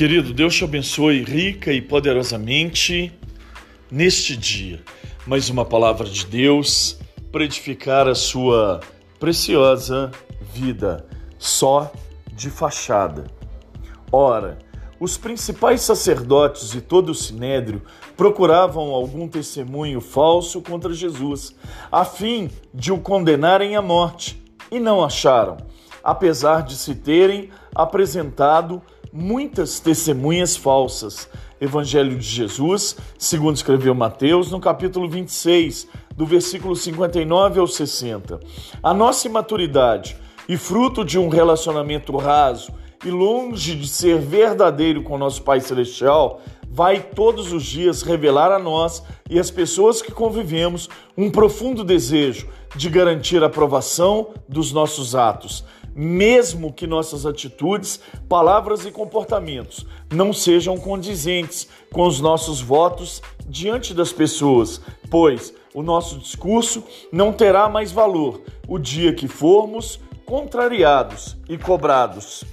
Querido, Deus te abençoe rica e poderosamente neste dia. Mais uma palavra de Deus para edificar a sua preciosa vida, só de fachada. Ora, os principais sacerdotes e todo o sinédrio procuravam algum testemunho falso contra Jesus, a fim de o condenarem à morte, e não acharam, apesar de se terem apresentado muitas testemunhas falsas. Evangelho de Jesus, segundo escreveu Mateus, no capítulo 26, do versículo 59 ao 60. A nossa imaturidade e fruto de um relacionamento raso e longe de ser verdadeiro com nosso Pai Celestial, vai todos os dias revelar a nós e às pessoas que convivemos um profundo desejo de garantir a aprovação dos nossos atos mesmo que nossas atitudes, palavras e comportamentos não sejam condizentes com os nossos votos diante das pessoas, pois o nosso discurso não terá mais valor o dia que formos contrariados e cobrados.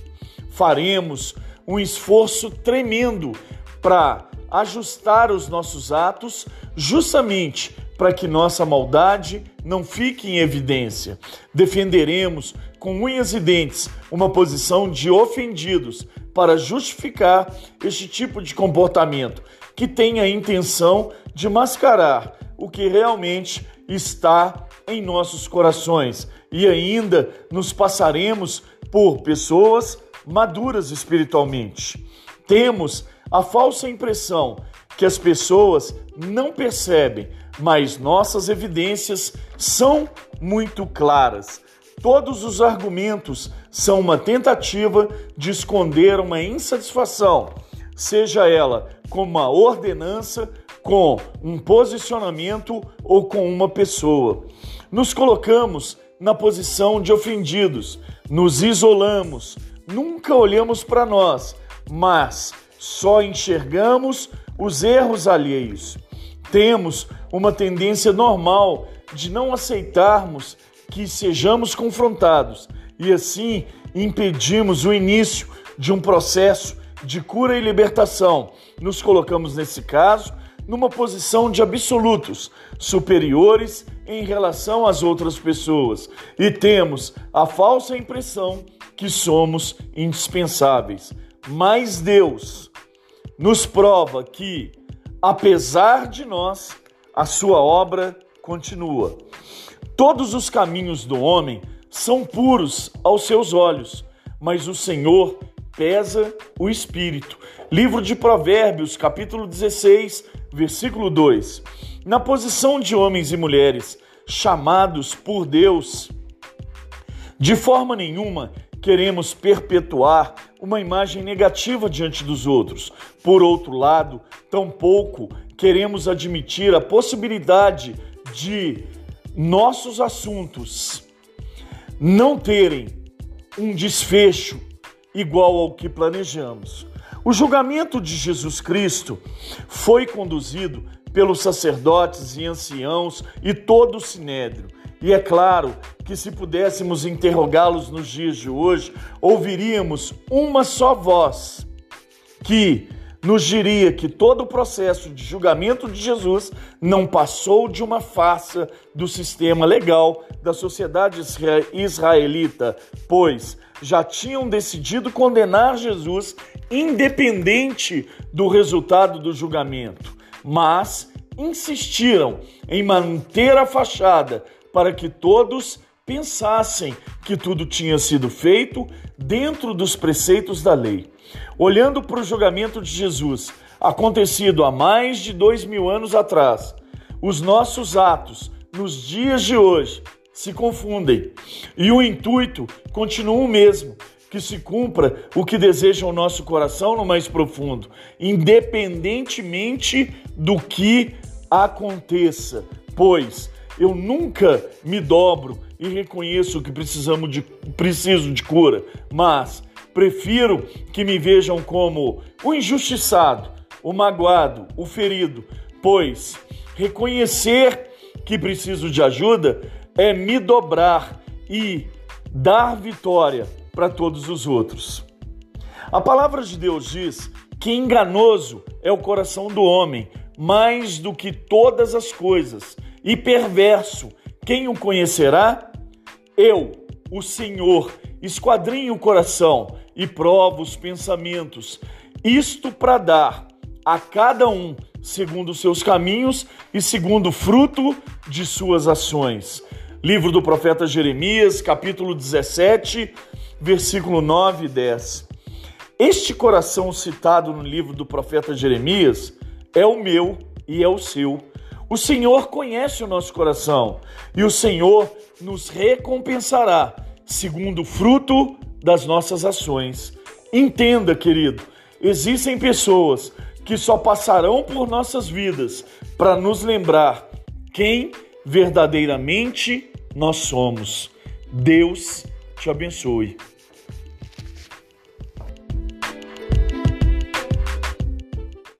Faremos um esforço tremendo para ajustar os nossos atos justamente para que nossa maldade não fique em evidência. Defenderemos com unhas e dentes uma posição de ofendidos para justificar este tipo de comportamento que tem a intenção de mascarar o que realmente está em nossos corações e ainda nos passaremos por pessoas maduras espiritualmente. Temos a falsa impressão que as pessoas não percebem, mas nossas evidências são muito claras. Todos os argumentos são uma tentativa de esconder uma insatisfação, seja ela com uma ordenança, com um posicionamento ou com uma pessoa. Nos colocamos na posição de ofendidos, nos isolamos, nunca olhamos para nós, mas só enxergamos os erros alheios. Temos uma tendência normal de não aceitarmos que sejamos confrontados e assim impedimos o início de um processo de cura e libertação. Nos colocamos, nesse caso, numa posição de absolutos, superiores em relação às outras pessoas e temos a falsa impressão que somos indispensáveis. Mas Deus nos prova que, apesar de nós, a sua obra continua. Todos os caminhos do homem são puros aos seus olhos, mas o Senhor pesa o espírito. Livro de Provérbios, capítulo 16, versículo 2. Na posição de homens e mulheres chamados por Deus, de forma nenhuma queremos perpetuar uma imagem negativa diante dos outros. Por outro lado, tampouco queremos admitir a possibilidade de nossos assuntos não terem um desfecho igual ao que planejamos. O julgamento de Jesus Cristo foi conduzido pelos sacerdotes e anciãos e todo o sinédrio. E é claro que se pudéssemos interrogá-los nos dias de hoje, ouviríamos uma só voz que nos diria que todo o processo de julgamento de Jesus não passou de uma farsa do sistema legal da sociedade israelita, pois já tinham decidido condenar Jesus independente do resultado do julgamento, mas insistiram em manter a fachada para que todos pensassem que tudo tinha sido feito dentro dos preceitos da lei. Olhando para o julgamento de Jesus, acontecido há mais de dois mil anos atrás, os nossos atos nos dias de hoje se confundem e o intuito continua o mesmo. Que se cumpra o que deseja o nosso coração no mais profundo, independentemente do que aconteça, pois eu nunca me dobro e reconheço que precisamos de, preciso de cura, mas prefiro que me vejam como o injustiçado, o magoado, o ferido, pois reconhecer que preciso de ajuda é me dobrar e dar vitória para todos os outros. A palavra de Deus diz que enganoso é o coração do homem, mais do que todas as coisas, e perverso. Quem o conhecerá? Eu, o Senhor, esquadrinho o coração e provo os pensamentos, isto para dar a cada um segundo os seus caminhos e segundo o fruto de suas ações. Livro do profeta Jeremias, capítulo 17, versículo 9 e 10. Este coração citado no livro do profeta Jeremias é o meu e é o seu. O Senhor conhece o nosso coração e o Senhor nos recompensará segundo o fruto das nossas ações. Entenda, querido, existem pessoas que só passarão por nossas vidas para nos lembrar quem verdadeiramente nós somos. Deus te abençoe.